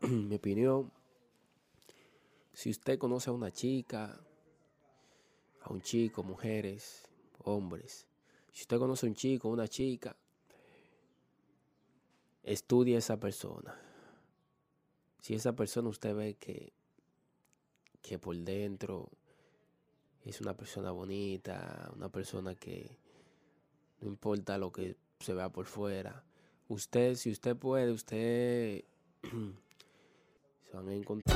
mi opinión, si usted conoce a una chica, a un chico, mujeres, hombres, si usted conoce a un chico, una chica, estudie a esa persona. Si esa persona usted ve que, que por dentro es una persona bonita, una persona que no importa lo que se vea por fuera, usted, si usted puede, usted van a encontrar.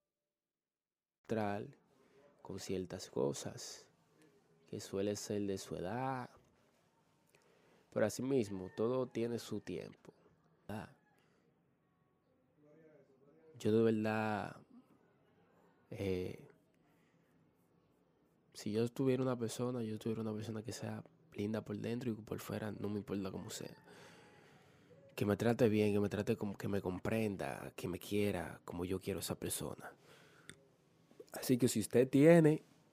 con ciertas cosas que suele ser de su edad. Pero asimismo, todo tiene su tiempo. Yo de verdad, eh, si yo tuviera una persona, yo tuviera una persona que sea linda por dentro y por fuera, no me importa cómo sea. Que me trate bien, que me trate como que me comprenda, que me quiera como yo quiero esa persona. Así que si usted tiene